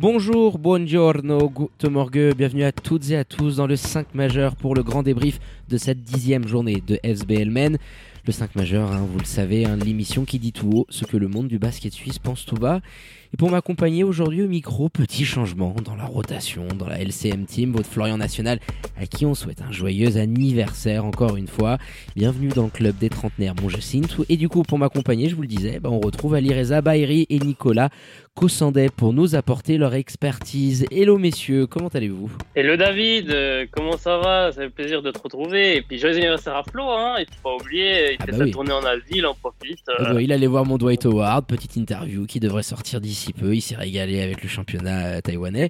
Bonjour, buongiorno, guten morgue, bienvenue à toutes et à tous dans le 5 majeur pour le grand débrief de cette dixième journée de SBL Men. Le 5 majeur, hein, vous le savez, hein, l'émission qui dit tout haut ce que le monde du basket suisse pense tout bas. Et pour m'accompagner aujourd'hui au micro, petit changement dans la rotation, dans la LCM Team, votre Florian National, à qui on souhaite un joyeux anniversaire encore une fois. Bienvenue dans le club des trentenaires, mon Jacinthe. Et du coup, pour m'accompagner, je vous le disais, bah, on retrouve Alireza Bairi et Nicolas Cossandet pour nous apporter leur expertise. Hello messieurs, comment allez-vous? Hello David, euh, comment ça va? Ça fait plaisir de te retrouver. Et puis joyeux anniversaire à Flo, hein, il faut pas oublier, il Ah fait bah sa oui. tournée en Asie, il en profite. euh, Euh, Il allait voir mon Dwight Howard, petite interview qui devrait sortir d'ici peu. Il s'est régalé avec le championnat euh, taïwanais.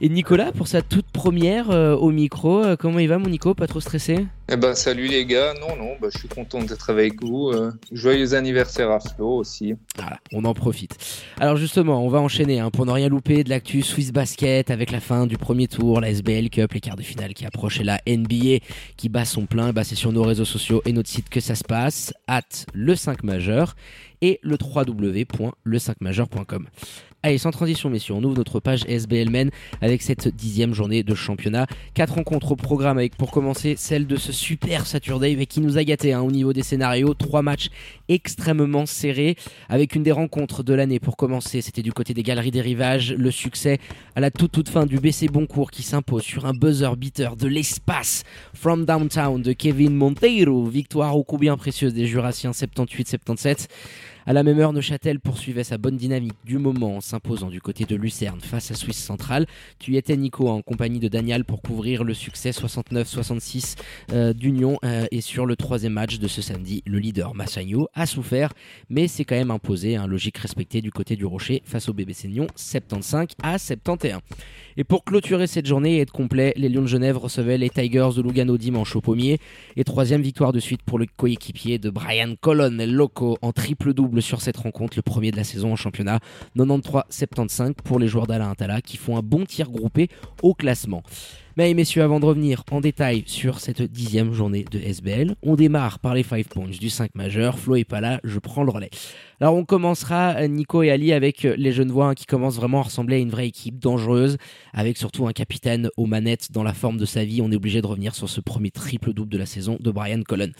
Et Nicolas, pour sa toute première euh, au micro, euh, comment il va mon Nico Pas trop stressé? Eh ben, salut les gars. Non, non, bah, je suis content d'être avec vous. Euh, joyeux anniversaire à Flo aussi. Voilà, on en profite. Alors justement, on va enchaîner hein, pour ne rien louper de l'actu Swiss Basket avec la fin du premier tour, la SBL Cup, les quarts de finale qui approchent et la NBA qui bat son plein. Bah, c'est sur nos réseaux sociaux et notre site que ça se passe, at le 5 majeur et le www.le5majeur.com. Allez, sans transition, messieurs, on ouvre notre page SBL Men avec cette dixième journée de championnat. Quatre rencontres au programme avec, pour commencer, celle de ce super Saturday mais qui nous a gâté hein, au niveau des scénarios. Trois matchs extrêmement serrés avec une des rencontres de l'année pour commencer. C'était du côté des Galeries des Rivages. Le succès à la toute toute fin du BC Boncourt qui s'impose sur un buzzer beater de l'espace from downtown de Kevin Monteiro. Victoire ô combien précieuse des Jurassiens 78-77. À la même heure, Neuchâtel poursuivait sa bonne dynamique du moment en s'imposant du côté de Lucerne face à Suisse Centrale. Tu y étais Nico en compagnie de Daniel pour couvrir le succès 69-66 euh, d'Union euh, et sur le troisième match de ce samedi, le leader Massagno a souffert mais c'est quand même imposé, un logique respecté du côté du Rocher face au BBC Nyon 75 à 71. Et pour clôturer cette journée et être complet, les Lions de Genève recevaient les Tigers de Lugano dimanche au pommier et troisième victoire de suite pour le coéquipier de Brian Colon, Loco, en sur cette rencontre, le premier de la saison en championnat, 93-75 pour les joueurs d'Alain Intala qui font un bon tir groupé au classement. Mais messieurs, avant de revenir en détail sur cette dixième journée de SBL, on démarre par les 5 points du 5 majeur. Flo est pas là, je prends le relais. Alors on commencera, Nico et Ali, avec les jeunes voix hein, qui commencent vraiment à ressembler à une vraie équipe dangereuse, avec surtout un capitaine aux manettes dans la forme de sa vie. On est obligé de revenir sur ce premier triple-double de la saison de Brian Cullen.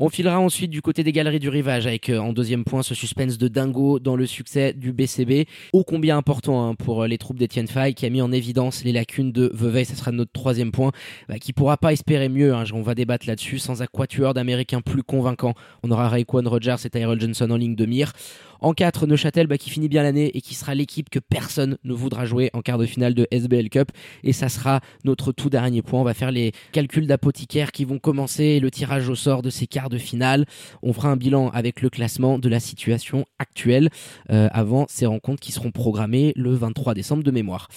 On filera ensuite du côté des galeries du rivage avec euh, en deuxième point ce suspense de dingo dans le succès du BCB. Ô combien important hein, pour euh, les troupes d'Etienne Fay qui a mis en évidence les lacunes de Vevey. Ça sera notre troisième point bah, qui pourra pas espérer mieux. hein. On va débattre là-dessus sans un quatuor d'américains plus convaincant. On aura Raekwon Rogers et Tyrell Johnson en ligne de mire. En 4, Neuchâtel bah, qui finit bien l'année et qui sera l'équipe que personne ne voudra jouer en quart de finale de SBL Cup. Et ça sera notre tout dernier point. On va faire les calculs d'apothicaire qui vont commencer le tirage au sort de ces quarts de finale. On fera un bilan avec le classement de la situation actuelle euh, avant ces rencontres qui seront programmées le 23 décembre de mémoire.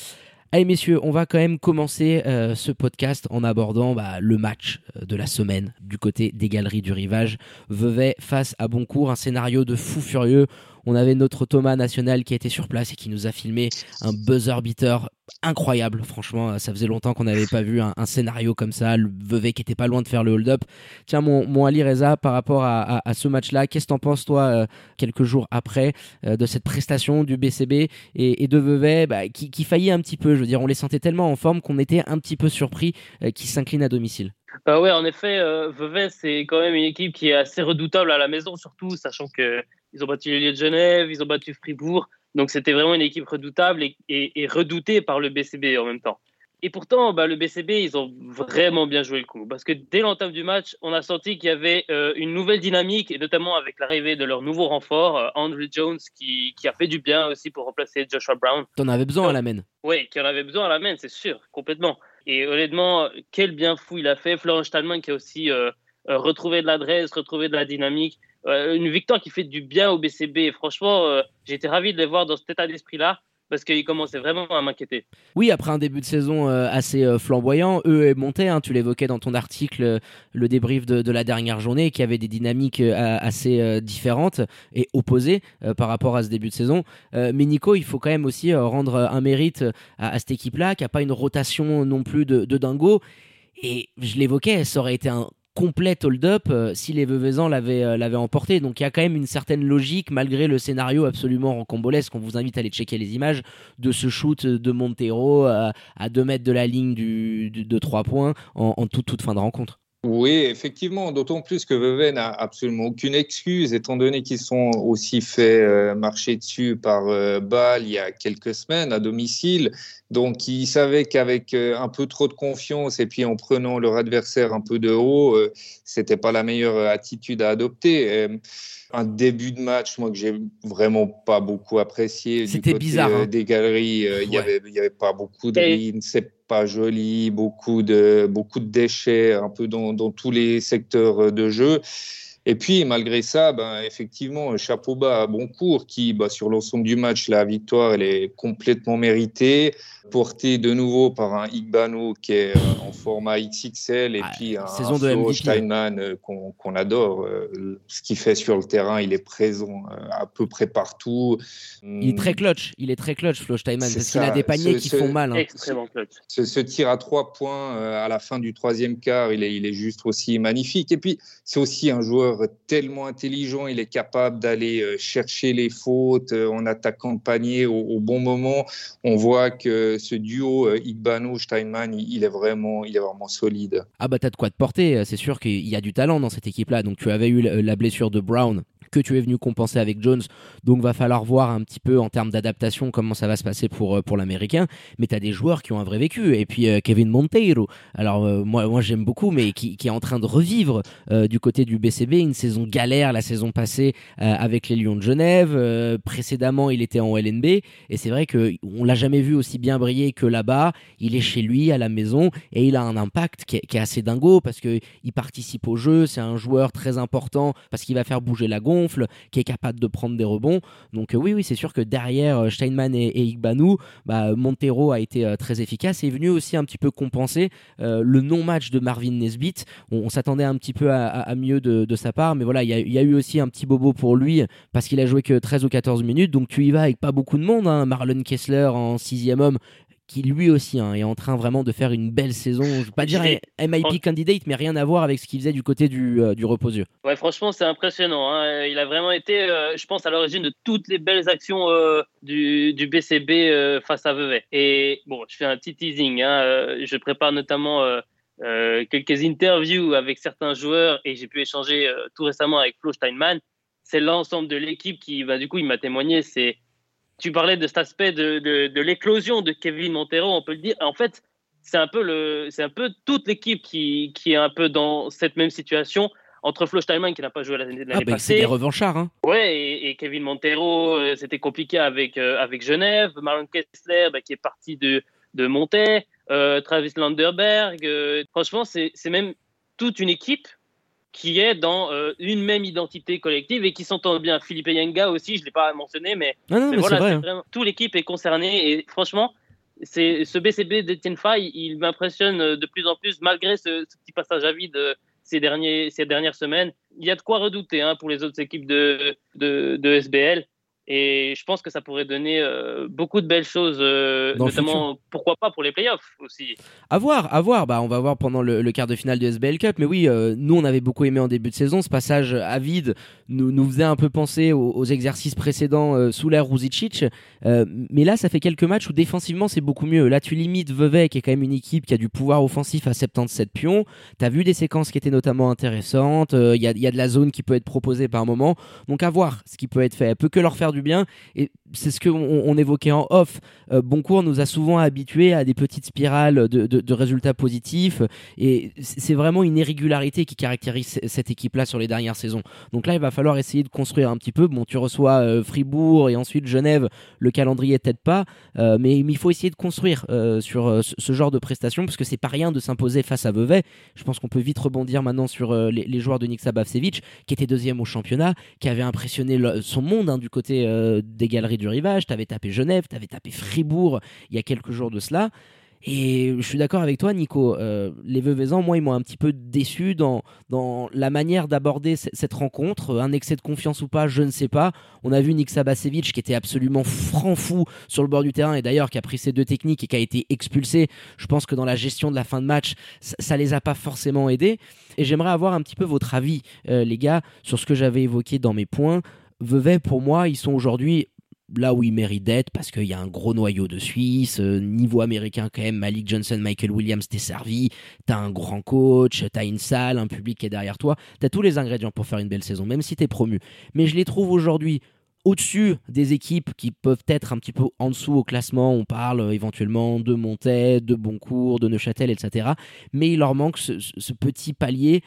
Allez messieurs, on va quand même commencer euh, ce podcast en abordant bah, le match euh, de la semaine du côté des galeries du rivage. Vevey face à Boncourt, un scénario de fou furieux. On avait notre Thomas National qui était sur place et qui nous a filmé un buzzer beater incroyable. Franchement, ça faisait longtemps qu'on n'avait pas vu un, scénario comme ça. Le Vevey qui était pas loin de faire le hold-up. Tiens, mon, Ali Reza, par rapport à, ce match-là, qu'est-ce que t'en penses, toi, euh, quelques jours après, euh, de cette prestation du BCB et, de Vevey bah, qui, faillit un petit peu Je veux dire, on les sentait tellement en forme qu'on était un petit peu surpris euh, qu'ils s'inclinent à domicile. Bah ouais, en effet, euh, Vevey, c'est quand même une équipe qui est assez redoutable à la maison, surtout sachant que ils ont battu les Lions de Genève, ils ont battu Fribourg. Donc c'était vraiment une équipe redoutable et, et- et redoutée par le BCB en même temps. Et pourtant, bah, le BCB, ils ont vraiment bien joué le coup. Parce que dès l'entame du match, on a senti qu'il y avait euh, une nouvelle dynamique, et notamment avec l'arrivée de leur nouveau renfort, euh, Andrew Jones, qui, qui a fait du bien aussi pour remplacer Joshua Brown. T'en avais besoin à la main. Oui, qui en avait besoin à la main, c'est sûr, complètement. Et honnêtement, quel bien fou il a fait. Florent Stallman qui a aussi euh, retrouvé de l'adresse, retrouvé de la dynamique. Euh, une victoire qui fait du bien au BCB. Et franchement, euh, j'étais ravi de les voir dans cet état d'esprit-là. parce qu'il commençait vraiment à m'inquiéter. Oui, après un début de saison euh, assez flamboyant, eux montaient, hein, tu l'évoquais dans ton article, le débrief de, la dernière journée, qui avait des dynamiques assez différentes et opposées par rapport à ce début de saison. mais Nico, il faut quand même aussi rendre un mérite à, cette équipe-là, qui n'a pas une rotation non plus de, de dingo. Et je l'évoquais, ça aurait été un complet hold-up euh, si les Veuvezans l'avaient euh, l'avaient emporté. Donc il y a quand même une certaine logique malgré le scénario absolument rocambolesque. On vous invite à aller checker les images de ce shoot de Montero euh, à 2 mètres de la ligne du, de 3 points en, toute, toute fin de rencontre. Oui, effectivement, d'autant plus que Vevey n'a absolument aucune excuse, étant donné qu'ils sont aussi fait marcher dessus par Bâle il y a quelques semaines à domicile. Donc, ils savaient qu'avec un peu trop de confiance et puis en prenant leur adversaire un peu de haut, c'était pas la meilleure attitude à adopter un début de match, moi, que j'ai vraiment pas beaucoup apprécié. C'était bizarre. Hein. Des galeries, il n'y avait, y avait pas beaucoup de greens, c'est pas joli, beaucoup de, beaucoup de déchets un peu dans, dans tous les secteurs de jeu. Et puis, malgré ça, ben, effectivement, chapeau bas à Boncourt, qui, bah, sur l'ensemble du match, la victoire, elle est complètement méritée porté de nouveau par un Igbano qui est euh, en format XXL et ah, puis un, saison de Steinman euh, qu'on adore. Euh, ce qu'il fait sur le terrain, il est présent à peu près partout. Il est très clutch, il est très clutch, Flo Steinman, parce qu'il a des paniers qui font mal. Hein. Extrêmement clutch. Ce, tir à trois points à la fin du troisième quart, il est, il est juste aussi magnifique. Et puis, c'est aussi un joueur tellement intelligent, il est capable d'aller chercher les fautes en attaquant le panier au, au bon moment. On voit que ce duo euh, Igbano-Steinman, il est vraiment, il est vraiment solide. Ah bah t'as de quoi te porter, c'est sûr qu'il y a du talent dans cette équipe-là. Donc tu avais eu la blessure de Brown que tu es venu compenser avec Jones. Donc va falloir voir un petit peu en termes d'adaptation comment ça va se passer pour, euh, pour l'américain. Mais tu as des joueurs qui ont un vrai vécu. Et puis euh, Kevin Monteiro, alors euh, moi, moi j'aime beaucoup, mais qui, est en train de revivre du côté du BCB une saison galère la saison passée avec les Lions de Genève. précédemment, il était en LNB. Et c'est vrai qu'on l'a jamais vu aussi bien briller que là-bas. Il est chez lui, à la maison, et il a un impact qui est, qui est assez dingo parce qu'il participe au jeu. C'est un joueur très important parce qu'il va faire bouger la gonfle qui est capable de prendre des rebonds. Donc euh, oui, oui, c'est sûr que derrière euh, Steinman et, et bah, Montero a été euh, très efficace et est venu aussi un petit peu compenser le non-match de Marvin Nesbitt. On, s'attendait un petit peu à, mieux de, sa part, mais voilà, il y, a eu aussi un petit bobo pour lui parce qu'il a joué que 13 ou 14 minutes. Donc tu y vas avec pas beaucoup de monde. Hein. Marlon Kessler en sixième homme qui lui aussi hein, est en train vraiment de faire une belle saison. Je ne veux pas dire MIP candidate, mais rien à voir avec ce qu'il faisait du côté du, euh, du reposieux. Ouais, franchement, c'est impressionnant. Hein. Il a vraiment été, euh, je pense, à l'origine de toutes les belles actions euh, du, du, BCB face à Vevey. Et bon, je fais un petit teasing. Hein. je prépare notamment quelques interviews avec certains joueurs et j'ai pu échanger tout récemment avec Flo Steinman. C'est l'ensemble de l'équipe qui, bah, du coup, il m'a témoigné. C'est tu parlais de cet aspect de, de, l'éclosion de Kevin Montero, on peut le dire. En fait, c'est un peu le, c'est un peu toute l'équipe qui, qui, est un peu dans cette même situation entre Flo Steinman qui n'a pas joué l'année ah bah, C'est des revanchards. Hein. Ouais, et, Kevin Montero, euh, c'était compliqué avec, euh, avec Genève. Marlon Kessler bah, qui est parti de, de Monté. Euh, Travis Landerberg. franchement, c'est même toute une équipe qui est dans euh, une même identité collective et qui s'entend bien. Philippe Yenga aussi, je ne l'ai pas mentionné, mais, voilà, hein. toute l'équipe est concernée et franchement, c'est ce BCB de Tienfai, il m'impressionne de plus en plus malgré ce, petit passage à vide euh, ces, derniers, ces dernières semaines. Il y a de quoi redouter hein, pour les autres équipes de, de, de SBL. Et je pense que ça pourrait donner euh, beaucoup de belles choses, euh, notamment pourquoi pas pour les playoffs aussi. À voir, à voir. Bah, on va voir pendant le, quart de finale de SBL Cup. Mais oui, euh, nous on avait beaucoup aimé en début de saison. Ce passage à vide nous, nous faisait un peu penser aux, exercices précédents sous l'ère Ruzicic. mais là, ça fait quelques matchs où défensivement c'est beaucoup mieux. Là, tu limites Vevey, qui est quand même une équipe qui a du pouvoir offensif à 77 pions. Tu as vu des séquences qui étaient notamment intéressantes. Il y a, y, a, de la zone qui peut être proposée par moment. Donc à voir ce qui peut être fait. Elle peut que leur faire du bien. Et c'est ce qu'on on évoquait en off. Euh, Boncourt nous a souvent habitués à des petites spirales de, résultats positifs. Et c'est vraiment une irrégularité qui caractérise cette équipe-là sur les dernières saisons. Donc là, il va falloir essayer de construire un petit peu. Bon, tu reçois euh, Fribourg et ensuite Genève. Le calendrier peut-être pas. Euh, mais, il faut essayer de construire sur ce, genre de prestations parce que c'est pas rien de s'imposer face à Vevey. Je pense qu'on peut vite rebondir maintenant sur les, joueurs de Niksa Bavsevic qui était deuxième au championnat, qui avait impressionné son monde hein, du côté tapé des galeries du rivage, tu avais tapé Genève, tu avais tapé Fribourg il y a quelques jours de cela. Et je suis d'accord avec toi, Nico. Euh, les Veuvezans, moi, ils m'ont un petit peu déçu dans, dans la manière d'aborder cette rencontre. Un excès de confiance ou pas, je ne sais pas. On a vu Nick Sabasevic qui était absolument franc fou sur le bord du terrain et d'ailleurs qui a pris ses deux techniques et qui a été expulsé. Je pense que dans la gestion de la fin de match, ça, ne les a pas forcément aidés. Et j'aimerais avoir un petit peu votre avis, euh, les gars, sur ce que j'avais évoqué dans mes points. Vevey, pour moi, ils sont aujourd'hui là où il mérite d'être parce qu'il y a un gros noyau de Suisse, euh, niveau américain quand même, Malik Johnson, Michael Williams, t'es servi, t'as un grand coach, t'as une salle, un public qui est derrière toi, t'as tous les ingrédients pour faire une belle saison, même si t'es promu. Mais je les trouve aujourd'hui au-dessus des équipes qui peuvent être un petit peu en dessous au classement. On parle euh, éventuellement de Montet, de Boncourt, de Neuchâtel, etc. Mais il leur manque ce petit palier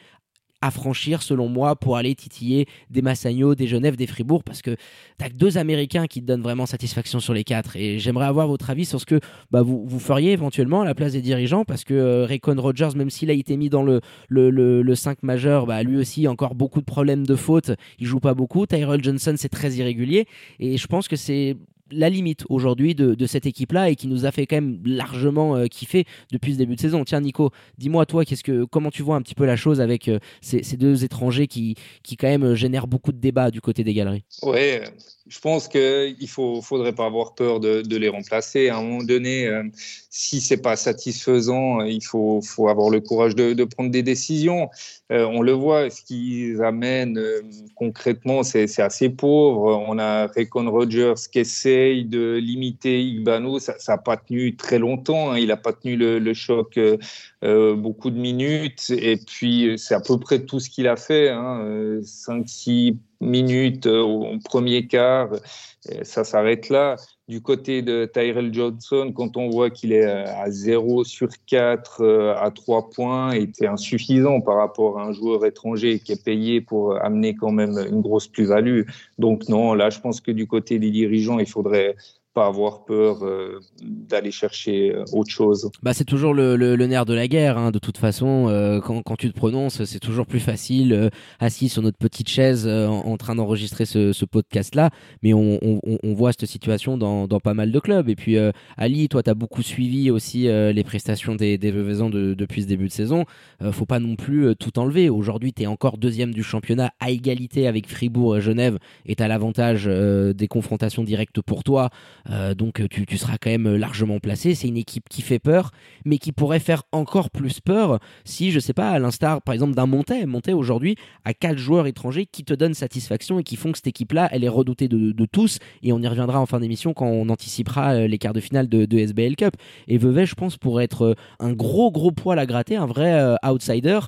à franchir, selon moi, pour aller titiller des Massagno, des Genève, des Fribourg, parce que tu as deux Américains qui te donnent vraiment satisfaction sur les quatre. Et j'aimerais avoir votre avis sur ce que bah, vous, feriez éventuellement à la place des dirigeants, parce que euh, Raycon Rogers, même s'il a été mis dans le, le, le, 5 majeur, bah, lui aussi, encore beaucoup de problèmes de faute. Il joue pas beaucoup. Tyrell Johnson, c'est très irrégulier. Et je pense que c'est la limite aujourd'hui de, cette équipe-là et qui nous a fait quand même largement euh, kiffer depuis ce début de saison. Tiens, Nico, dis-moi toi, que, comment tu vois un petit peu la chose avec euh, ces, deux étrangers qui, qui quand même euh, génèrent beaucoup de débats du côté des galeries? Ouais, je pense qu'il ne faudrait pas avoir peur de, les remplacer. À un moment donné, si c'est pas satisfaisant, il faut, avoir le courage de, prendre des décisions. on le voit, ce qu'ils amènent concrètement, c'est assez pauvre. On a Recon Rogers qui essaie de limiter Igbano, ça n'a pas tenu très longtemps. Hein. Il n'a pas tenu le, choc euh, euh, beaucoup de minutes. Et puis, c'est à peu près tout ce qu'il a fait. 5-6 hein. Minutes euh, au premier quart. ça s'arrête là. Du côté de Tyrell Johnson, quand on voit qu'il est à 0 sur 4 à 3 points, c'est insuffisant par rapport à un joueur étranger qui est payé pour amener quand même une grosse plus-value. Donc non, là, je pense que du côté des dirigeants, il faudrait pas avoir peur euh, d'aller chercher euh, autre chose. Bah, c'est toujours le, nerf de la guerre, hein, de toute façon. Euh, quand, tu te prononces, c'est toujours plus facile, assis sur notre petite chaise, en, train d'enregistrer ce, podcast-là. Mais on, voit cette situation dans, pas mal de clubs. Et puis, Ali, toi, tu as beaucoup suivi aussi les prestations des, des de, depuis ce début de saison. faut pas non plus tout enlever. Aujourd'hui, tu es encore deuxième du championnat à égalité avec Fribourg et Genève. Et tu as l'avantage des confrontations directes pour toi. Euh, donc tu, tu, seras quand même largement placé. C'est une équipe qui fait peur, mais qui pourrait faire encore plus peur si, je sais pas, à l'instar par exemple d'un Montet, Montet aujourd'hui a quatre joueurs étrangers qui te donnent satisfaction et qui font que cette équipe-là, elle est redoutée de, de, tous. Et on y reviendra en fin d'émission quand on anticipera euh, les quarts de finale de, de, SBL Cup. Et Vevey, je pense, pourrait être euh, un gros gros poil à gratter, un vrai outsider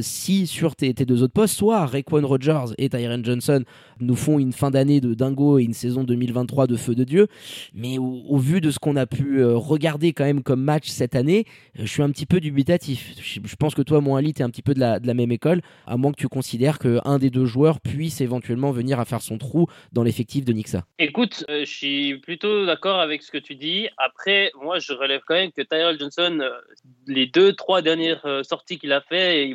si sur tes, tes, deux autres postes, soit Rayquan Rogers et Tyron Johnson nous font une fin d'année de dingo et une saison 2023 de feu de Dieu. Mais au, vu de ce qu'on a pu euh, regarder quand même comme match cette année, euh, je suis un petit peu dubitatif. Je, pense que toi, mon Ali, tu es un petit peu de la, même école, à moins que tu considères qu'un des deux joueurs puisse éventuellement venir à faire son trou dans l'effectif de Nixa. Écoute, euh, je suis plutôt d'accord avec ce que tu dis. Après, moi, je relève quand même que Tyrell Johnson, les deux, trois dernières sorties qu'il a fait,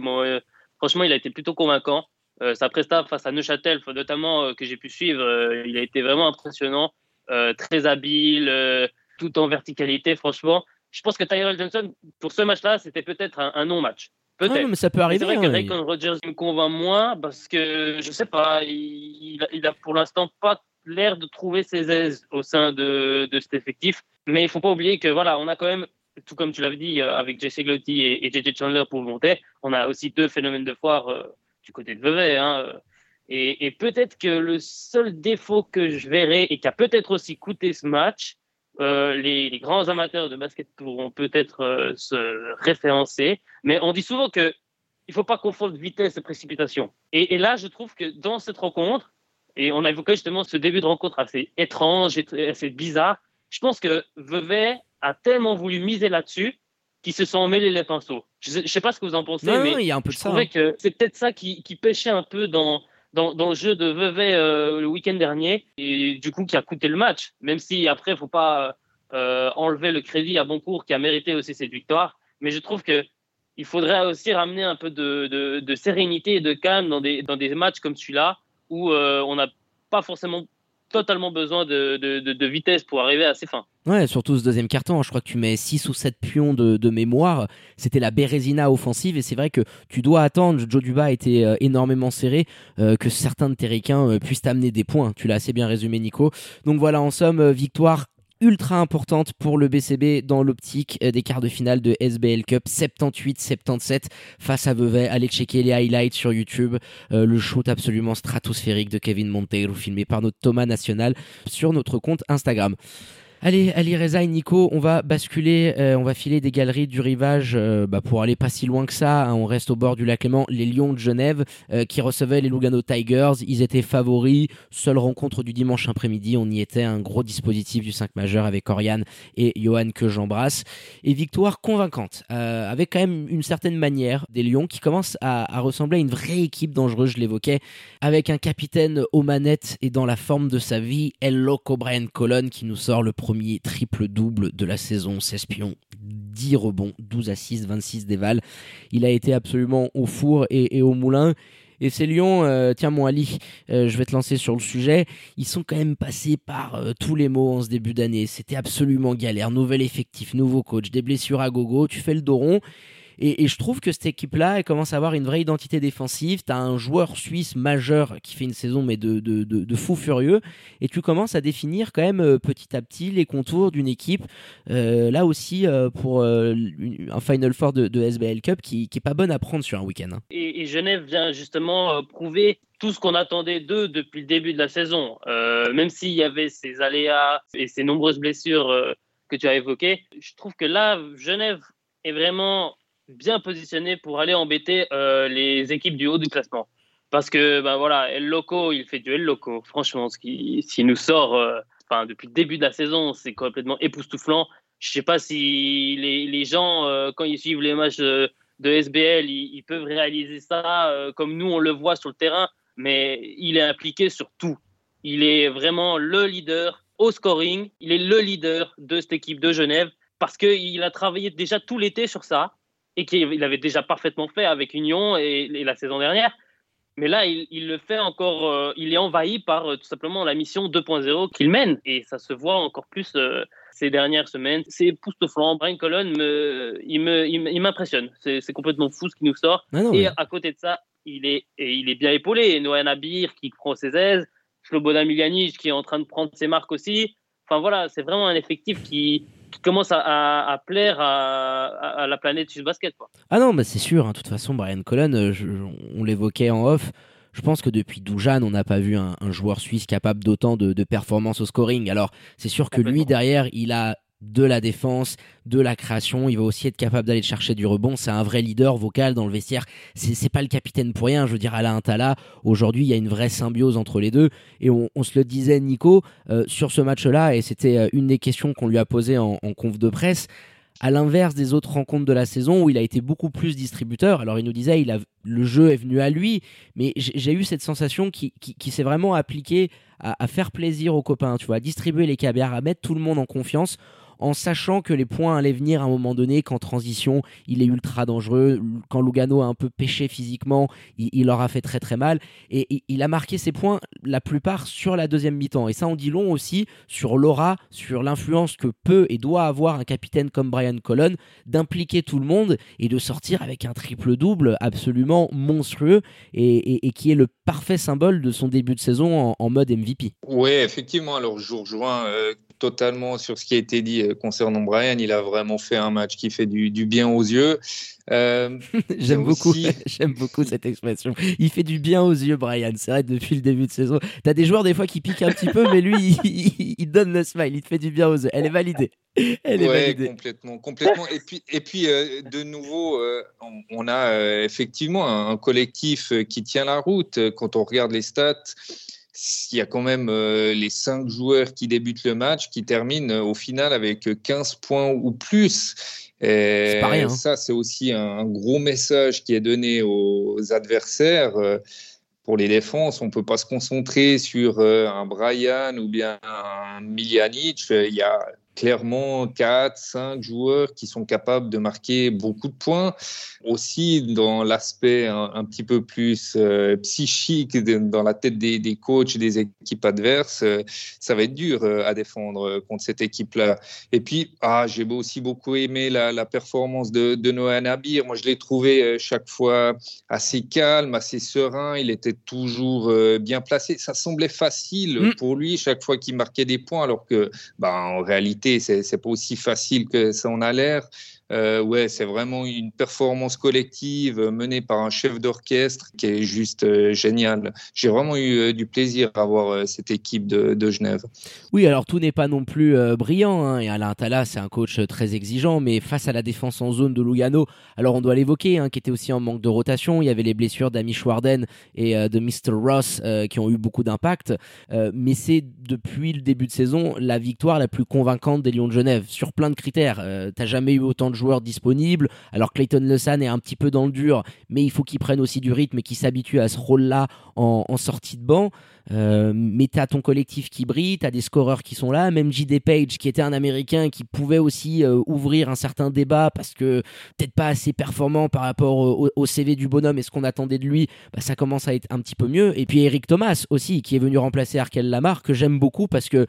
franchement, il a été plutôt convaincant. sa presta face à Neuchâtel, notamment que j'ai pu suivre, il a été vraiment impressionnant. Euh, très habile, euh, tout en verticalité, franchement. Je pense que Tyrell Johnson, pour ce match-là, c'était peut-être un, non-match. Peut-être. Ah mais ça peut arriver. C'est vrai que hein, Raycon Rogers me convainc moins parce que, je sais pas, il, il a pour l'instant pas l'air de trouver ses aises au sein de, de cet effectif. Mais il faut pas oublier que, voilà, on a quand même tout comme tu l'avais dit, euh, avec Jesse Glotty et, JJ Chandler pour monter, on a aussi deux phénomènes de foire du côté de Vevey. Hein, et, peut-être que le seul défaut que je verrai et qui a peut-être aussi coûté ce match, euh, les, grands amateurs de basket pourront peut-être euh, se référencer, mais on dit souvent que il faut pas confondre vitesse et précipitation. Et, là, je trouve que dans cette rencontre, et on a évoqué justement ce début de rencontre assez étrange, assez bizarre, je pense que Vevey a tellement voulu miser là-dessus qu'ils se sont mêlés les pinceaux. Je ne sais pas ce que vous en pensez, mais il y a un peu je ça, trouvais hein. que c'est peut-être ça qui, qui, pêchait un peu dans, dans, le jeu de Vevey euh, le week-end dernier et du coup qui a coûté le match. Même si après, il faut pas euh, enlever le crédit à Boncourt qui a mérité aussi cette victoire. Mais je trouve que il faudrait aussi ramener un peu de, de, sérénité et de calme dans des, dans des matchs comme celui-là où euh, on n'a pas forcément totalement besoin de, de, vitesse pour arriver à ses fins. Ouais, surtout ce deuxième carton, hein. je crois que tu mets 6 ou 7 pions de, mémoire. C'était la Bérésina offensive et c'est vrai que tu dois attendre. Joe Duba était euh, énormément serré, euh, que certains de tes ricains euh, puissent t'amener des points. Tu l'as assez bien résumé, Nico. Donc voilà, en somme, victoire ultra importante pour le BCB dans l'optique des quarts de finale de SBL Cup 78-77 face à Vevey. Allez checker les highlights sur YouTube. le shoot absolument stratosphérique de Kevin Monteiro filmé par notre Thomas National sur notre compte Instagram. Allez, Ali Reza et Nico, on va basculer, euh, on va filer des galeries du rivage euh, bah, pour aller pas si loin que ça. Hein. on reste au bord du lac Léman, les Lions de Genève euh, qui recevaient les Lugano Tigers. Ils étaient favoris. Seule rencontre du dimanche après-midi, on y était un gros dispositif du 5 majeur avec Oriane et Johan que j'embrasse. Et victoire convaincante, avec quand même une certaine manière des Lions qui commencent à, ressembler à une vraie équipe dangereuse, je l'évoquais, avec un capitaine aux manettes et dans la forme de sa vie, El Loco Brian Colon qui nous sort le premier premier triple-double de la saison, 16 pions, 10 rebonds, 12 assists, 26 dévals. Il a été absolument au four et, au moulin. Et ces Lions, euh, tiens mon Ali, euh, je vais te lancer sur le sujet, ils sont quand même passés par euh, tous les mots en ce début d'année. C'était absolument galère. Nouvel effectif, nouveau coach, des blessures à gogo, tu fais le dos rond. Et, je trouve que cette équipe-là, elle commence à avoir une vraie identité défensive. Tu as un joueur suisse majeur qui fait une saison mais de, de, de, fou furieux. Et tu commences à définir quand même euh, petit à petit les contours d'une équipe. Euh, là aussi, euh, pour un Final Four de, SBL Cup qui, qui est pas bonne à prendre sur un week-end. Hein. Et, Genève vient justement prouver tout ce qu'on attendait d'eux depuis le début de la saison. même s'il y avait ces aléas et ces nombreuses blessures que tu as évoquées, je trouve que là, Genève est vraiment bien positionné pour aller embêter euh, les équipes du haut du classement. Parce que, ben voilà, El Loco, il fait du El Loco. Franchement, ce qui, nous sort euh, depuis le début de la saison, c'est complètement époustouflant. Je ne sais pas si les, gens, euh, quand ils suivent les matchs de, SBL, ils, peuvent réaliser ça comme nous, on le voit sur le terrain. Mais il est impliqué sur tout. Il est vraiment le leader au scoring. Il est le leader de cette équipe de Genève parce qu'il a travaillé déjà tout l'été sur ça et qu'il avait déjà parfaitement fait avec Union et, la saison dernière. Mais là, il, le fait encore, euh, il est envahi par euh, tout simplement la mission 2.0 qu'il mène. Et ça se voit encore plus euh, ces dernières semaines. C'est époustouflant. Brian Colon, me, il m'impressionne. C'est complètement fou ce qui nous sort. et à côté de ça, il est, et il est bien épaulé. Noël Nabir qui prend ses aises. Slobodan Miljanic qui est en train de prendre ses marques aussi. Enfin voilà, c'est vraiment un effectif qui, qui commence à, plaire à, la planète du basket. Quoi. Ah non, bah c'est sûr. Hein. De toute façon, Brian Colon, euh, on l'évoquait en off. Je pense que depuis Doujan, on n'a pas vu un, joueur suisse capable d'autant de, de performances au scoring. Alors, c'est sûr que lui, derrière, il a de la défense, de la création. Il va aussi être capable d'aller chercher du rebond. C'est un vrai leader vocal dans le vestiaire. C'est pas le capitaine pour rien. Je veux dire, Alain Tala, aujourd'hui, il y a une vraie symbiose entre les deux. Et on, se le disait, Nico, euh, sur ce match-là, et c'était euh, une des questions qu'on lui a posées en, conf de presse à l'inverse des autres rencontres de la saison où il a été beaucoup plus distributeur. Alors il nous disait, le jeu est venu à lui, mais j'ai eu cette sensation qui, s'est vraiment appliquée à, à, faire plaisir aux copains, tu vois, à distribuer les caviars, à mettre tout le monde en confiance en sachant que les points allaient venir à un moment donné, qu'en transition, il est ultra dangereux. Quand Lugano a un peu pêché physiquement, il, leur a fait très très mal. Et, il a marqué ses points, la plupart, sur la deuxième mi-temps. Et ça, on dit long aussi sur l'aura, sur l'influence que peut et doit avoir un capitaine comme Brian Colon, d'impliquer tout le monde et de sortir avec un triple-double absolument monstrueux et, qui est le parfait symbole de son début de saison en, mode MVP. Oui, effectivement. Alors, je rejoins euh, totalement sur ce qui a été dit euh, concernant Brian. Il a vraiment fait un match qui fait du, bien aux yeux. Euh, j'aime beaucoup, j'aime beaucoup cette expression. Il fait du bien aux yeux, Brian. C'est vrai depuis le début de saison. T'as des joueurs des fois qui piquent un petit peu, mais lui, il, donne le smile. Il te fait du bien aux yeux. Elle est validée. Elle est validée. complètement, complètement. Et puis, et puis euh, de nouveau, on, a effectivement un collectif qui tient la route. Quand on regarde les stats il y a quand même euh, les cinq joueurs qui débutent le match qui terminent euh, au final avec 15 points ou plus. Et pas rien. Ça, c'est aussi un, gros message qui est donné aux adversaires. Euh, pour les défenses, on ne peut pas se concentrer sur un Brian ou bien un Miljanic. Il y a clairement 4, 5 joueurs qui sont capables de marquer beaucoup de points. Aussi, dans l'aspect un, petit peu plus euh, psychique dans la tête des, des, coachs des équipes adverses, euh, ça va être dur euh, à défendre contre cette équipe-là. Et puis, ah, j'ai aussi beaucoup aimé la, la performance de, de Noah Nabir. Moi, je l'ai trouvé chaque fois assez calme, assez serein. Il était toujours bien placé. Ça semblait facile mm. pour lui chaque fois qu'il marquait des points, alors que, bah, en réalité, c'est pas aussi facile que ça en a l'air. Euh, ouais, c'est vraiment une performance collective menée par un chef d'orchestre qui est juste euh, génial. J'ai vraiment eu euh, du plaisir à voir cette équipe de, Genève. Oui, alors tout n'est pas non plus brillant. Hein, et Alain Tala, c'est un coach très exigeant, mais face à la défense en zone de Lugano, alors on doit l'évoquer, hein, qui était aussi en manque de rotation. Il y avait les blessures d'Ami Warden et de Mr. Ross qui ont eu beaucoup d'impact. mais c'est depuis le début de saison la victoire la plus convaincante des Lions de Genève sur plein de critères. T'as jamais eu autant de joueurs disponibles. Alors Clayton Lesan est un petit peu dans le dur, mais il faut qu'il prenne aussi du rythme et qu'il s'habitue à ce rôle-là en, sortie de banc. Euh, mais tu as ton collectif qui brille, tu as des scoreurs qui sont là, même JD Page qui était un Américain qui pouvait aussi euh, ouvrir un certain débat parce que peut-être pas assez performant par rapport au, CV du bonhomme et ce qu'on attendait de lui, bah, ça commence à être un petit peu mieux. Et puis Eric Thomas aussi qui est venu remplacer Arkel Lamar que j'aime beaucoup parce que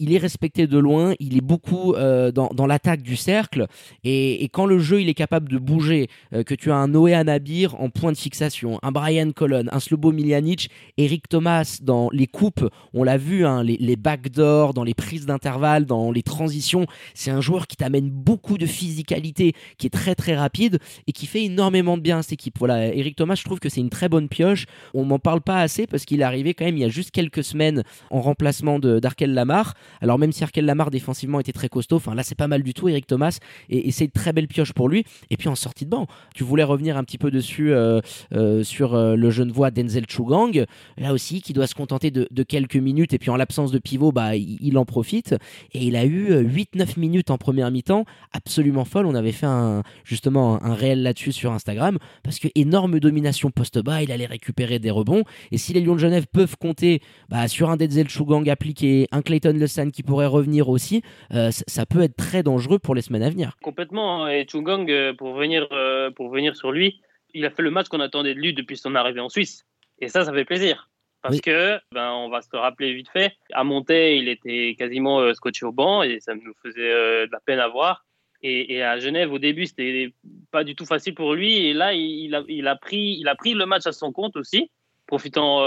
il est respecté de loin, il est beaucoup euh, dans, dans l'attaque du cercle, et, et, quand le jeu il est capable de bouger, euh, que tu as un Noé Anabir en point de fixation, un Brian Colon, un Slobo Miljanic, Eric Thomas dans les coupes, on l'a vu, hein, les, les backdoors, dans les prises d'intervalle, dans les transitions, c'est un joueur qui t'amène beaucoup de physicalité, qui est très très rapide et qui fait énormément de bien à cette équipe. Voilà, Eric Thomas, je trouve que c'est une très bonne pioche. On m'en parle pas assez parce qu'il est arrivé quand même il y a juste quelques semaines en remplacement d'Arkel Lamar. Alors même si Arkel Lamar défensivement était très costaud, enfin là c'est pas mal du tout Eric Thomas et, c'est une très belle pioche pour lui. Et puis en sortie de banc, tu voulais revenir un petit peu dessus euh, euh, sur euh, le jeune voix Denzel Chugang, là aussi qui doit se contenter de, quelques minutes et puis en l'absence de pivot, bah il, en profite et il a eu 8-9 minutes en première mi-temps, absolument folle. On avait fait un, justement un, réel là-dessus sur Instagram parce que énorme domination post-bas, il allait récupérer des rebonds et si les Lions de Genève peuvent compter bah, sur un Denzel Chugang appliqué, un Clayton Le qui pourrait revenir aussi, euh, ça peut être très dangereux pour les semaines à venir. Complètement. Hein. Et Chung euh, pour venir, euh, pour venir sur lui, il a fait le match qu'on attendait de lui depuis son arrivée en Suisse. Et ça, ça fait plaisir. Parce que, ben, on va se rappeler vite fait, à Monté, il était quasiment scotché au banc et ça nous faisait de la peine à voir. Et, à Genève, au début, c'était pas du tout facile pour lui. Et là, il, a, il, a, pris, il a pris le match à son compte aussi, profitant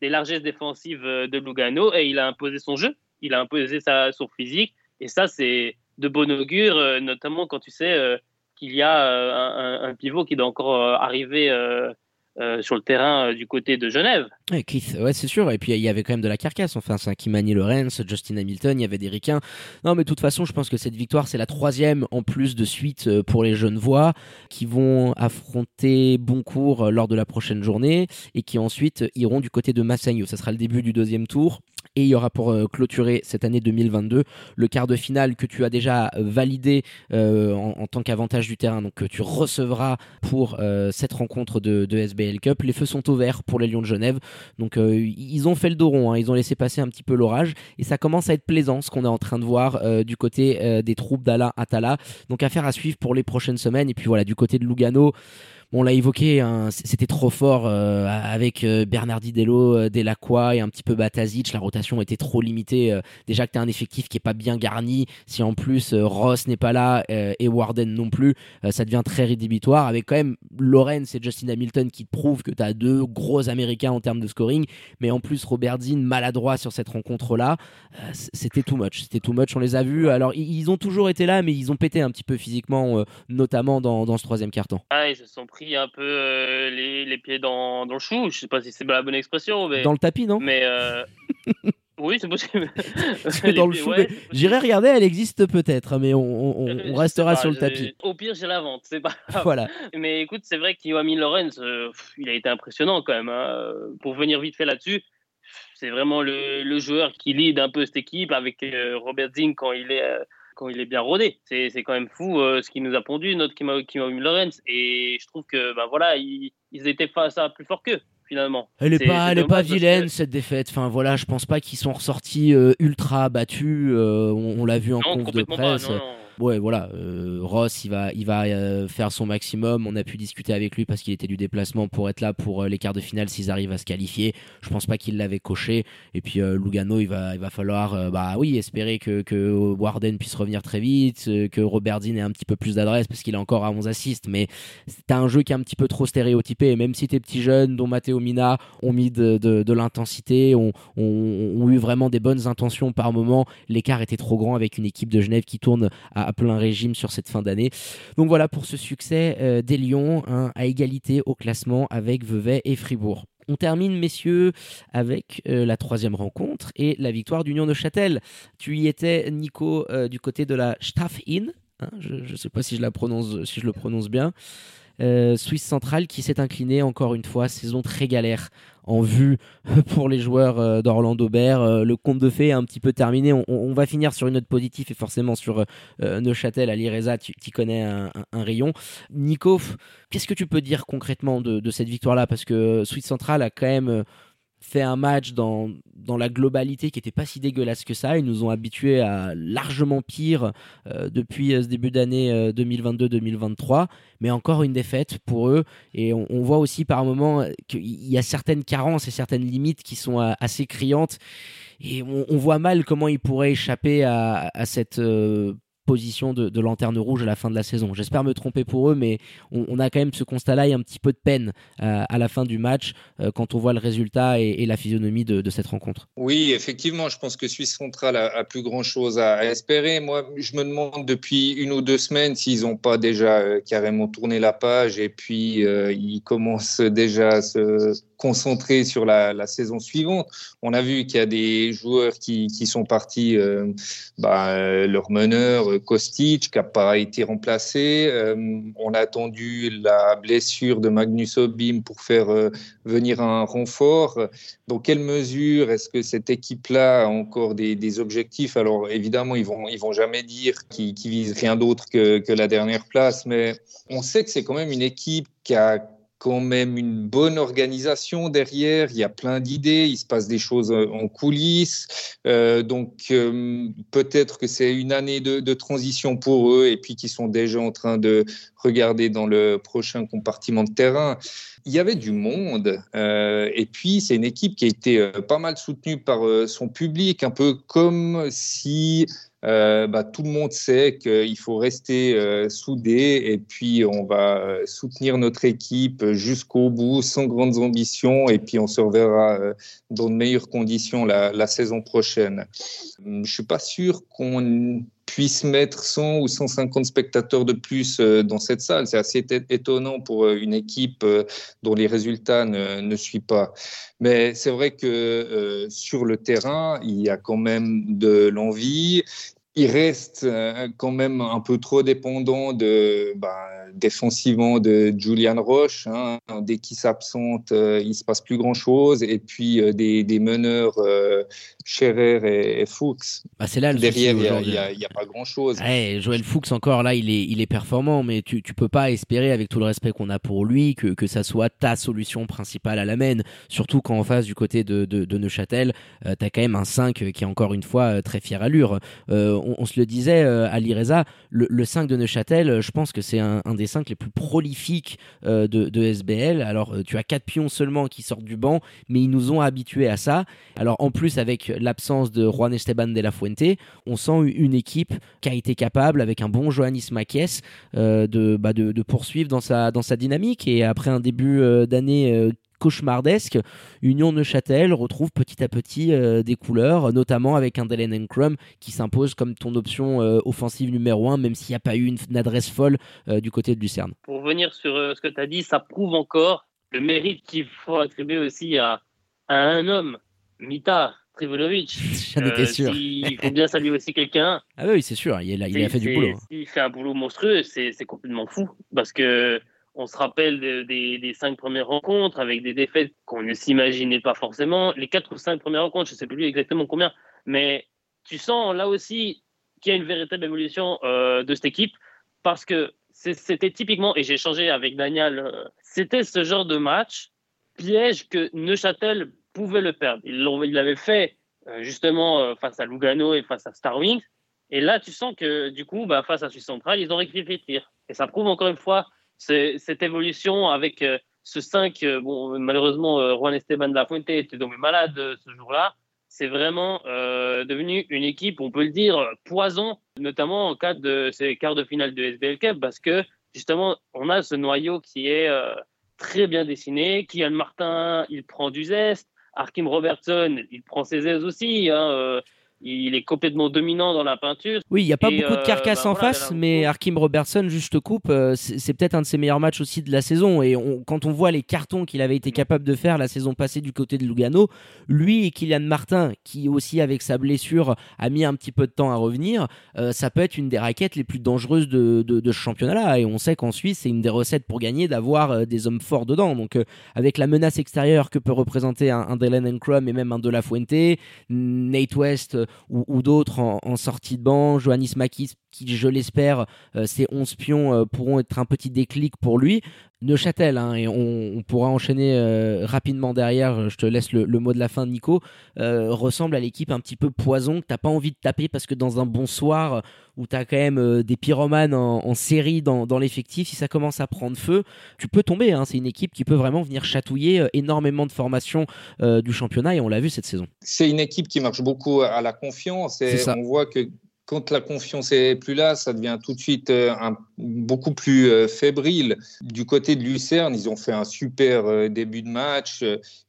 des largesses défensives de Lugano et il a imposé son jeu il a imposé ça sur physique. Et ça, c'est de bon augure, euh, notamment quand tu sais euh, qu'il y a euh, un, pivot qui doit encore arriver sur le terrain du côté de Genève. Ouais, Keith, ouais, c'est sûr. Et puis il y avait quand même de la carcasse. Enfin, c'est Kimani Lorenz, Justin Hamilton, il y avait des ricains. Non, mais de toute façon, je pense que cette victoire, c'est la troisième en plus de suite pour les jeunes voix qui vont affronter Boncourt lors de la prochaine journée et qui ensuite iront du côté de Massagno. Ça sera le début du deuxième tour. Et il y aura pour euh, clôturer cette année 2022 le quart de finale que tu as déjà validé euh, en, tant qu'avantage du terrain, donc que tu recevras pour euh, cette rencontre de, SBL Cup. Les feux sont ouverts pour les Lions de Genève, donc ils ont fait le dos rond, hein. ils ont laissé passer un petit peu l'orage et ça commence à être plaisant ce qu'on est en train de voir du côté des troupes d'Alain Atala. Donc affaire à suivre pour les prochaines semaines. Et puis voilà, du côté de Lugano, on l'a évoqué, hein, c'était trop fort euh, avec euh, Bernardi Dello, euh, Delacroix et un petit peu Batazic. La rotation était trop limitée. déjà que tu as un effectif qui est pas bien garni. Si en plus Ross n'est pas là et Warden non plus, ça devient très rédhibitoire. Avec quand même Lorenz et Justin Hamilton qui prouvent que tu as deux gros Américains en termes de scoring. Mais en plus, Robert Zinn maladroit sur cette rencontre-là. c'était too much. C'était too much. On les a vus. Alors, ils ont toujours été là, mais ils ont pété un petit peu physiquement, notamment dans, ce troisième carton. Ah, ils se sont pris un peu euh, les, les, pieds dans, dans, le chou. Je sais pas si c'est la bonne expression. Mais... Dans le tapis, non? Mais euh, oui, c'est possible. dans le chou. J'irai regarder, elle existe peut-être, mais on, on, on restera sur le tapis. Au pire, j'ai la vente, c'est pas Voilà. Mais écoute, c'est vrai qu'Ioami Lorenz, euh, il a été impressionnant quand même. Hein. Pour venir vite fait là-dessus, c'est vraiment le, le, joueur qui lead un peu cette équipe avec Robert Zing quand il est quand il est bien rodé. C'est, quand même fou euh, ce qu'il nous a pondu, notre Kima Lorenz. Et je trouve que ben voilà, ils, étaient face à plus fort qu'eux. finalement. Elle est, pas, elle est pas vilaine cette défaite. Enfin voilà, je pense pas qu'ils sont ressortis ultra battus. on, l'a vu en conf de presse. Ouais, voilà. Euh, Ross, il va, il va euh, faire son maximum. On a pu discuter avec lui parce qu'il était du déplacement pour être là pour euh, les quarts de finale s'ils arrivent à se qualifier. Je pense pas qu'il l'avait coché. Et puis Lugano, il va, il va falloir, bah oui, espérer que, que Warden puisse revenir très vite, que Robert ait un petit peu plus d'adresse parce qu'il est encore à 11 assists. Mais c'est un jeu qui est un petit peu trop stéréotypé. Et même si tes petits jeunes, dont Matteo Mina, ont mis de, de, l'intensité, ont, ont, eu vraiment des bonnes intentions par moment, l'écart était trop grand avec une équipe de Genève qui tourne à à, plein régime sur cette fin d'année. Donc voilà pour ce succès euh, des Lions hein, à égalité au classement avec Vevey et Fribourg. On termine, messieurs, avec euh, la troisième rencontre et la victoire d'Union de Châtel. Tu y étais, Nico, euh, du côté de la Staff Inn. Hein, je ne sais pas si je, la prononce, le prononce bien. Suisse centrale qui s'est incliné encore une fois, saison très galère en vue pour les joueurs euh, d'Orlando Bear. Euh, le conte de fées est un petit peu terminé. On, va finir sur une note positive et forcément sur euh, Neuchâtel, Ali Reza, tu, connais un, rayon. Nico, qu'est-ce que tu peux dire concrètement de, cette victoire-là? Parce que Suisse Central a quand même fait un match dans, dans la globalité qui n'était pas si dégueulasse que ça. Ils nous ont habitués à largement pire euh, depuis euh, ce début d'année 2022-2023. Euh, Mais encore une défaite pour eux. Et on, voit aussi par moments qu'il y a certaines carences et certaines limites qui sont assez criantes. Et on, voit mal comment ils pourraient échapper à, à cette position de, lanterne rouge à la fin de la saison. J'espère me tromper pour eux, mais on, a quand même ce constat-là et un petit peu de peine euh, à la fin du match euh, quand on voit le résultat et, la physionomie de, cette rencontre. Oui, effectivement, je pense que Suisse Centrale a, plus grand-chose à, espérer. Moi, je me demande depuis une ou deux semaines s'ils n'ont pas déjà euh, carrément tourné la page et puis ils commencent déjà à se concentrer sur la, saison suivante. On a vu qu'il y a des joueurs qui, sont partis, bah, leur meneur, Kostic qui n'a pas été remplacé. Euh, on a attendu la blessure de Magnus Obim pour faire euh, venir un renfort. Dans quelle mesure est-ce que cette équipe-là a encore des, objectifs? Alors évidemment, ils vont ils vont jamais dire qu'ils visent rien d'autre que, que la dernière place, mais on sait que c'est quand même une équipe qui a quand même une bonne organisation derrière. Il y a plein d'idées, il se passe des choses euh, en coulisses. Euh, donc euh, peut-être que c'est une année de, transition pour eux et puis qu'ils sont déjà en train de regarder dans le prochain compartiment de terrain. Il y avait du monde et puis c'est une équipe qui a été pas mal soutenue par son public, un peu comme si euh, bah, tout le monde sait qu'il faut rester euh, soudé et puis on va euh, soutenir notre équipe jusqu'au bout sans grandes ambitions et puis on se reverra dans de meilleures conditions la, la saison prochaine. Je suis pas sûr qu'on puisse mettre 100 ou 150 spectateurs de plus dans cette salle. C'est assez étonnant pour une équipe dont les résultats ne, suivent pas. Mais c'est vrai que sur le terrain, il y a quand même de l'envie il reste euh, quand même un peu trop dépendant bah, défensivement de Julian Roche. Hein. Dès qu'il s'absente, euh, il se passe plus grand-chose. Et puis euh, des, meneurs Scherer et, Fuchs. Bah, c'est là le Derrière, il n'y a, a, pas grand-chose. Ouais, Joël Fuchs, encore là, il est, il est performant, mais tu ne peux pas espérer, avec tout le respect qu'on a pour lui, que, que ça soit ta solution principale à la main. Surtout quand en face, du côté de, de, de Neuchâtel, euh, tu as quand même un 5 qui est encore une fois euh, très fier allure. Euh, on, se le disait à l'Ireza, le, le, 5 de Neuchâtel, je pense que c'est un, un, des 5 les plus prolifiques de, de SBL. Alors, tu as 4 pions seulement qui sortent du banc, mais ils nous ont habitués à ça. Alors, en plus, avec l'absence de Juan Esteban de la Fuente, on sent une équipe qui a été capable, avec un bon Johannis Maquies, euh, bah, de, de, poursuivre dans sa, dans sa dynamique. Et après un début euh, d'année euh, cauchemardesque, Union Neuchâtel retrouve petit à petit des couleurs, notamment avec un Delen Enkrum qui s'impose comme ton option offensive numéro 1, même s'il n'y a pas eu une, adresse folle du côté de Lucerne. Pour revenir sur ce que tu as dit, ça prouve encore le mérite qu'il faut attribuer aussi à, à un homme, Mita, Trivulovic. J'en étais euh, sûr. il faut bien saluer aussi quelqu'un. Ah oui, c'est sûr, il, a, il a fait du boulot. Il fait un boulot monstrueux, c'est complètement fou. Parce que on se rappelle des, cinq premières rencontres avec des défaites qu'on ne s'imaginait pas forcément. Les quatre ou cinq premières rencontres, je ne sais plus exactement combien, mais tu sens là aussi qu'il y a une véritable évolution euh, de cette équipe parce que c'était typiquement, et j'ai changé avec Daniel, euh, c'était ce genre de match piège que Neuchâtel pouvait le perdre. Il l'avait fait justement face à Lugano et face à Star Wings. Et là, tu sens que du coup, bah, face à Suisse Centrale, ils ont rectifié le tir. Et ça prouve encore une fois cette évolution avec ce 5. bon, malheureusement, Juan Esteban de la Fuente était tombé malade ce jour-là c'est vraiment euh, devenu une équipe, on peut le dire, poison, notamment en cas de ces quarts de finale de SBL Cup, parce que justement, on a ce noyau qui est euh, très bien dessiné. Kylian Martin, il prend du zeste. Arkim Robertson, il prend ses aises aussi. Hein, euh, il est complètement dominant dans la peinture. Oui, il n'y a pas beaucoup de euh, carcasse bah en face, mais Arkim Robertson, juste coupe, euh, c'est peut-être un de ses meilleurs matchs aussi de la saison. Et quand on voit les cartons qu'il avait été capable de faire la saison passée du côté de Lugano, lui et Kylian Martin, qui aussi avec sa blessure a mis un petit peu de temps à revenir, euh, ça peut être une des raquettes les plus dangereuses de, ce championnat-là. Et on sait qu'en Suisse, c'est une des recettes pour gagner d'avoir des hommes forts dedans. Donc avec la menace extérieure que peut représenter un, un Dylan et même un De La Fuente, Nate West ou, d'autres en, sortie de banc. Johannes Makis, qui je l'espère, euh, ces 11 pions euh, pourront être un petit déclic pour lui. Neuchâtel, hein, et on, pourra enchaîner euh, rapidement derrière, je te laisse le, mot de la fin, Nico, ressemble à l'équipe un petit peu poison que t'as pas envie de taper parce que dans un bon soir où tu as quand même des pyromanes en, série dans, l'effectif, si ça commence à prendre feu, tu peux tomber. Hein. C'est une équipe qui peut vraiment venir chatouiller énormément de formations du championnat et on l'a vu cette saison. C'est une équipe qui marche beaucoup à la confiance et on voit que quand la confiance est plus là, ça devient tout de suite euh, beaucoup plus euh, fébrile. Du côté de Lucerne, ils ont fait un super euh, début de match.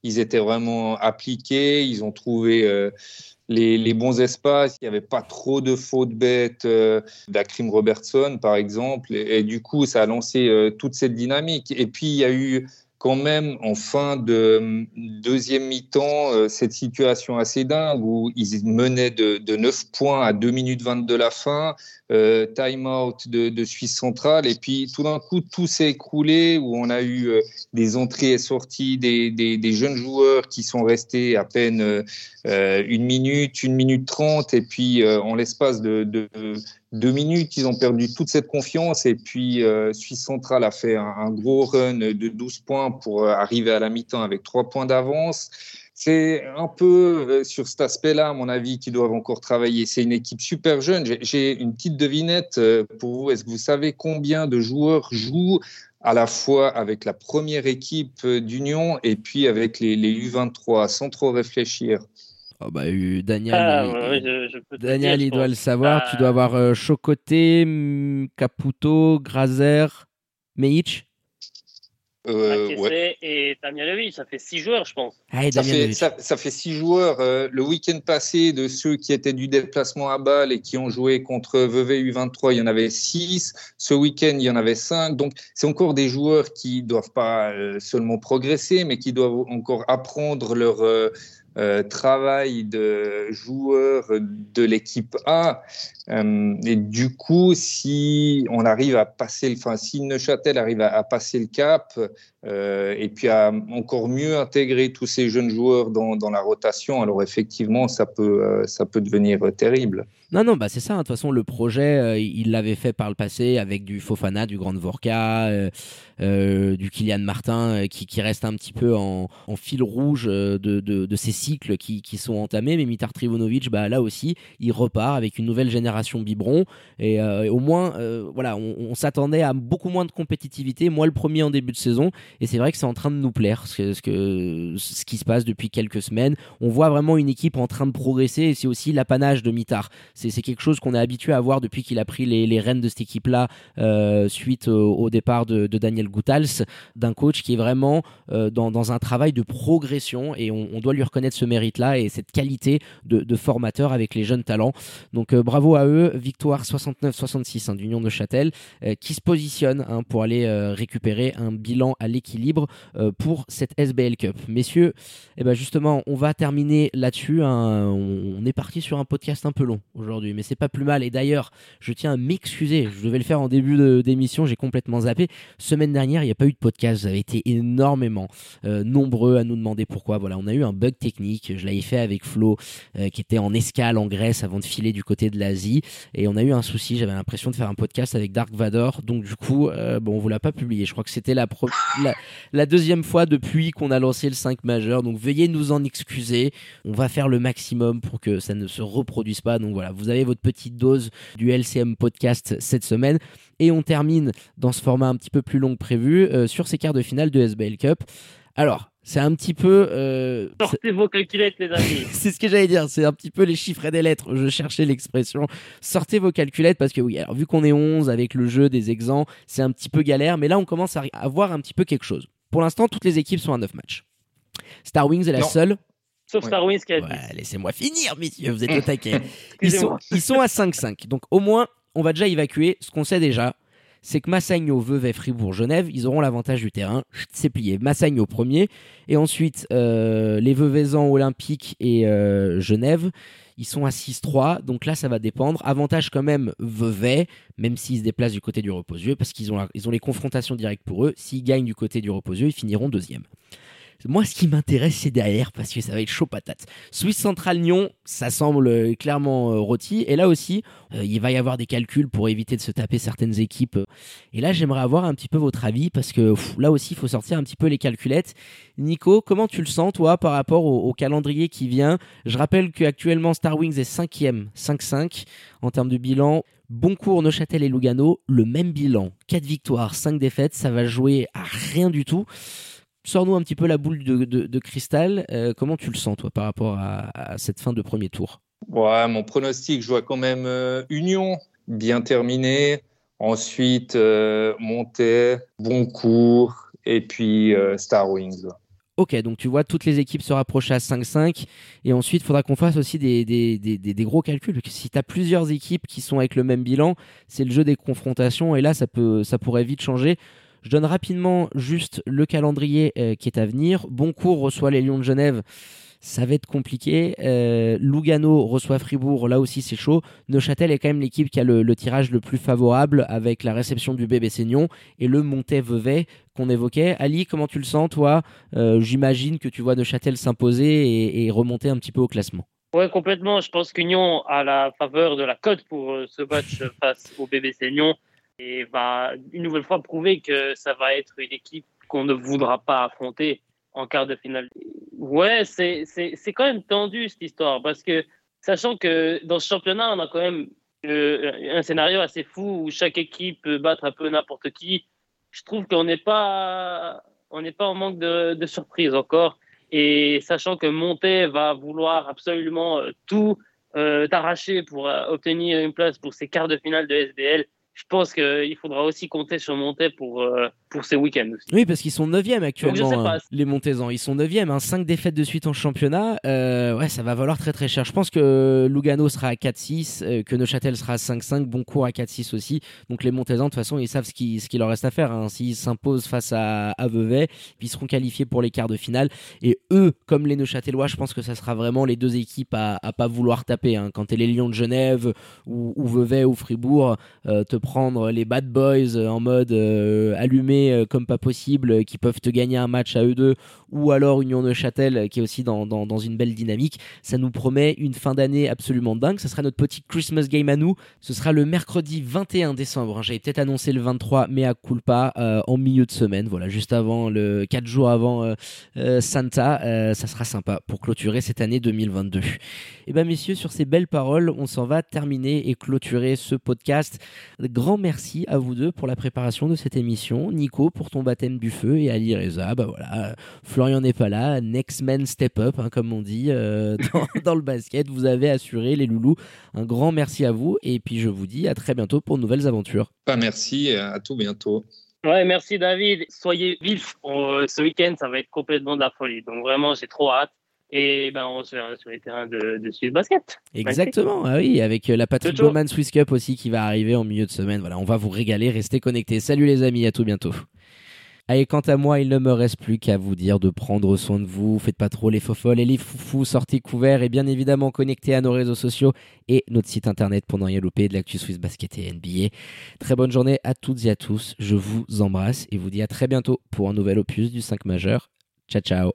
Ils étaient vraiment appliqués. Ils ont trouvé les, bons espaces. Il n'y avait pas trop de fautes bêtes d'Akrim Robertson, par exemple. Et, du coup, ça a lancé toute cette dynamique. Et puis, il y a eu quand même en fin de hum, deuxième mi-temps euh, cette situation assez dingue où ils menaient de, de 9 points à 2 minutes 20 de la fin, euh, time out de, Suisse centrale. Et puis tout d'un coup tout s'est écroulé où on a eu euh, des entrées et sorties des, jeunes joueurs qui sont restés à peine euh, une minute, une minute trente. Et puis en l'espace de, de deux minutes, ils ont perdu toute cette confiance. Et puis euh, Suisse Centrale a fait un, gros run de 12 points pour euh, arriver à la mi-temps avec trois points d'avance. C'est un peu euh, sur cet aspect-là, à mon avis, qu'ils doivent encore travailler. C'est une équipe super jeune. J'ai une petite devinette pour vous. Est-ce que vous savez combien de joueurs jouent à la fois avec la première équipe d'Union et puis avec les, les U23, sans trop réfléchir Oh bah, Daniel, ah, il, Daniel il doit le savoir. Tu dois avoir euh, Chocoté, Caputo, Grazer, Meich. Euh, ouais. et Damien ça fait six joueurs, je pense. Ah, ça, fait, ça, fait, six joueurs. Euh, le week-end passé, de ceux qui étaient du déplacement à Bâle et qui ont joué contre Vevey U23, il y en avait six. Ce week-end, il y en avait cinq. Donc, c'est encore des joueurs qui doivent pas euh, seulement progresser, mais qui doivent encore apprendre leur euh, travail de joueurs de l'équipe A. Euh, et du coup, si on arrive à passer, enfin, si Neuchâtel arrive à, passer le cap euh, et puis à encore mieux intégrer tous ces jeunes joueurs dans, dans la rotation, alors effectivement, ça peut, ça peut devenir terrible. Non, non, bah c'est ça. Hein. De toute façon, le projet, il l'avait fait par le passé avec du Fofana, du Grand Vorka, du Kylian Martin, qui, qui, reste un petit peu en, en fil rouge de, de, de ces qui, sont entamés. Mais Mitar Trivonovic, bah, là aussi, il repart avec une nouvelle génération biberon. Et, euh, au moins, euh, voilà, on, s'attendait à beaucoup moins de compétitivité. Moi, le premier en début de saison. Et c'est vrai que c'est en train de nous plaire ce, que, ce, qui se passe depuis quelques semaines. On voit vraiment une équipe en train de progresser. Et c'est aussi l'apanage de Mitar. C'est quelque chose qu'on est habitué à voir depuis qu'il a pris les, rênes de cette équipe-là euh, suite au, départ de, Daniel Goutals, d'un coach qui est vraiment dans, un travail de progression. Et on doit lui reconnaître ce mérite là et cette qualité de, formateur avec les jeunes talents. Donc euh, bravo à eux, victoire 69-66 hein, d'Union de Châtel euh, qui se positionne hein, pour aller euh, récupérer un bilan à l'équilibre pour cette SBL Cup. Messieurs, eh ben justement, on va terminer là-dessus. Hein. On, est parti sur un podcast un peu long aujourd'hui, mais c'est pas plus mal. Et d'ailleurs, je tiens à m'excuser. Je devais le faire en début d'émission, j'ai complètement zappé. Semaine dernière, il n'y a pas eu de podcast. Vous avez été énormément nombreux à nous demander pourquoi. Voilà, on a eu un bug technique Je l'avais fait avec Flo, euh, qui était en escale en Grèce avant de filer du côté de l'Asie. Et on a eu un souci. J'avais l'impression de faire un podcast avec Dark Vador. Donc, du coup, euh, bon, on vous l'a pas publié. Je crois que c'était la, la, deuxième fois depuis qu'on a lancé le 5 majeur. Donc, veuillez nous en excuser. On va faire le maximum pour que ça ne se reproduise pas. Donc, voilà, vous avez votre petite dose du LCM podcast cette semaine. Et on termine dans ce format un petit peu plus long que prévu euh, sur ces quarts de finale de SBL Cup. Alors, c'est un petit peu. Euh, Sortez vos calculettes, les amis. c'est ce que j'allais dire. C'est un petit peu les chiffres et des lettres. Je cherchais l'expression. Sortez vos calculettes parce que oui, alors vu qu'on est 11 avec le jeu des exempts, c'est un petit peu galère. Mais là, on commence à voir un petit peu quelque chose. Pour l'instant, toutes les équipes sont à 9 matchs. Star Wings est la seule. Sauf Star Wings qui a ouais, Laissez-moi finir, messieurs. Vous êtes au taquet. ils, sont, ils sont à 5-5. Donc au moins, on va déjà évacuer ce qu'on sait déjà. C'est que Massagno, Vevey, Fribourg, Genève, ils auront l'avantage du terrain. C'est plié. Massagno premier. Et ensuite, euh, les Veuvezans, Olympique et euh, Genève, ils sont à 6-3. Donc là, ça va dépendre. Avantage quand même Vevey, même s'ils se déplacent du côté du reposieux, parce qu'ils ont, ont les confrontations directes pour eux. S'ils gagnent du côté du reposieux, ils finiront deuxième. Moi, ce qui m'intéresse, c'est derrière, parce que ça va être chaud patate. Suisse Central Lyon, ça semble euh, clairement euh, rôti. Et là aussi, euh, il va y avoir des calculs pour éviter de se taper certaines équipes. Et là, j'aimerais avoir un petit peu votre avis, parce que là aussi, il faut sortir un petit peu les calculettes. Nico, comment tu le sens, toi, par rapport au, calendrier qui vient? Je rappelle qu'actuellement, Star Wings est 5e, 5-5 en termes de bilan. Boncourt, Neuchâtel et Lugano, le même bilan. 4 victoires, 5 défaites, ça va jouer à rien du tout. Sors-nous un petit peu la boule de, cristal. Euh, comment tu le sens, toi, par rapport à, cette fin de premier tour? Ouais, mon pronostic, je vois quand même euh, Union bien terminé. Ensuite, euh, Montée, Boncourt et puis Star Wings. Ok, donc tu vois toutes les équipes se rapprocher à 5-5 et ensuite il faudra qu'on fasse aussi des, des, gros calculs. Si tu as plusieurs équipes qui sont avec le même bilan, c'est le jeu des confrontations et là ça, peut, ça pourrait vite changer. Je donne rapidement juste le calendrier euh, qui est à venir. Boncourt reçoit les Lions de Genève. Ça va être compliqué. Euh, Lugano reçoit Fribourg, là aussi c'est chaud. Neuchâtel est quand même l'équipe qui a le, tirage le plus favorable avec la réception du bébé Seignon et le Montet-Vevey qu'on évoquait. Ali, comment tu le sens toi? Euh, J'imagine que tu vois Neuchâtel s'imposer et, remonter un petit peu au classement. Oui, complètement. Je pense qu'Union a la faveur de la cote pour ce match face au bébé Seignon et va une nouvelle fois prouver que ça va être une équipe qu'on ne voudra pas affronter en quart de finale. Ouais, c'est quand même tendu cette histoire parce que sachant que dans ce championnat, on a quand même euh, un scénario assez fou où chaque équipe peut battre un peu n'importe qui. Je trouve qu'on n'est pas, on n'est pas en manque de, de surprise encore. Et sachant que Monté va vouloir absolument euh, tout euh, t'arracher pour obtenir une place pour ces quarts de finale de SBL, je pense qu'il faudra aussi compter sur Monté pour, euh, pour ces week-ends aussi. Oui, parce qu'ils sont 9e actuellement, hein, les Montezans. Ils sont 9e, hein, 5 défaites de suite en championnat. Euh, ouais, ça va valoir très très cher. Je pense que Lugano sera à 4-6, euh, que Neuchâtel sera à 5-5, Boncourt à 4-6 aussi. Donc les Montezans, de toute façon, ils savent ce qu'il ce leur reste à faire. Hein. S'ils s'imposent face à, à Vevey, ils seront qualifiés pour les quarts de finale. Et eux, comme les Neuchâtelois, je pense que ça sera vraiment les deux équipes à, à pas vouloir taper. Hein. Quand t'es les Lions de Genève ou, ou Vevey ou Fribourg, te prendre les bad boys en mode euh, allumé euh, comme pas possible, euh, qui peuvent te gagner un match à eux deux, ou alors Union de Châtel qui est aussi dans, dans, une belle dynamique. Ça nous promet une fin d'année absolument dingue. Ça sera notre petit Christmas game à nous. Ce sera le mercredi 21 décembre. J'avais peut-être annoncé le 23, mais à culpa en milieu de semaine. Voilà, juste avant le 4 jours avant Santa. ça sera sympa pour clôturer cette année 2022. Et ben messieurs, sur ces belles paroles, on s'en va terminer et clôturer ce podcast. Grand merci à vous deux pour la préparation de cette émission. Nico pour ton baptême du feu et Ali Reza, bah voilà, Florian n'est pas là, next man step up, hein, comme on dit euh, dans, le basket. Vous avez assuré les loulous. Un grand merci à vous et puis je vous dis à très bientôt pour de nouvelles aventures. Pas merci, à tout bientôt. Ouais, merci David. Soyez vifs. ce week-end, ça va être complètement de la folie. Donc vraiment, j'ai trop hâte. Et ben, on se verra sur les terrains de, de Swiss Basket. Exactement, ah oui, avec euh, la Patrick Bowman Swiss Cup aussi qui va arriver en milieu de semaine. Voilà, on va vous régaler, restez connectés. Salut les amis, à tout bientôt. Allez, quant à moi, il ne me reste plus qu'à vous dire de prendre soin de vous, faites pas trop les faux folles et les foufous, sortez couverts et bien évidemment connectés à nos réseaux sociaux et notre site internet pour n'en rien louper de l'actu Swiss Basket et NBA. Très bonne journée à toutes et à tous, je vous embrasse et vous dis à très bientôt pour un nouvel opus du 5 majeur. Ciao ciao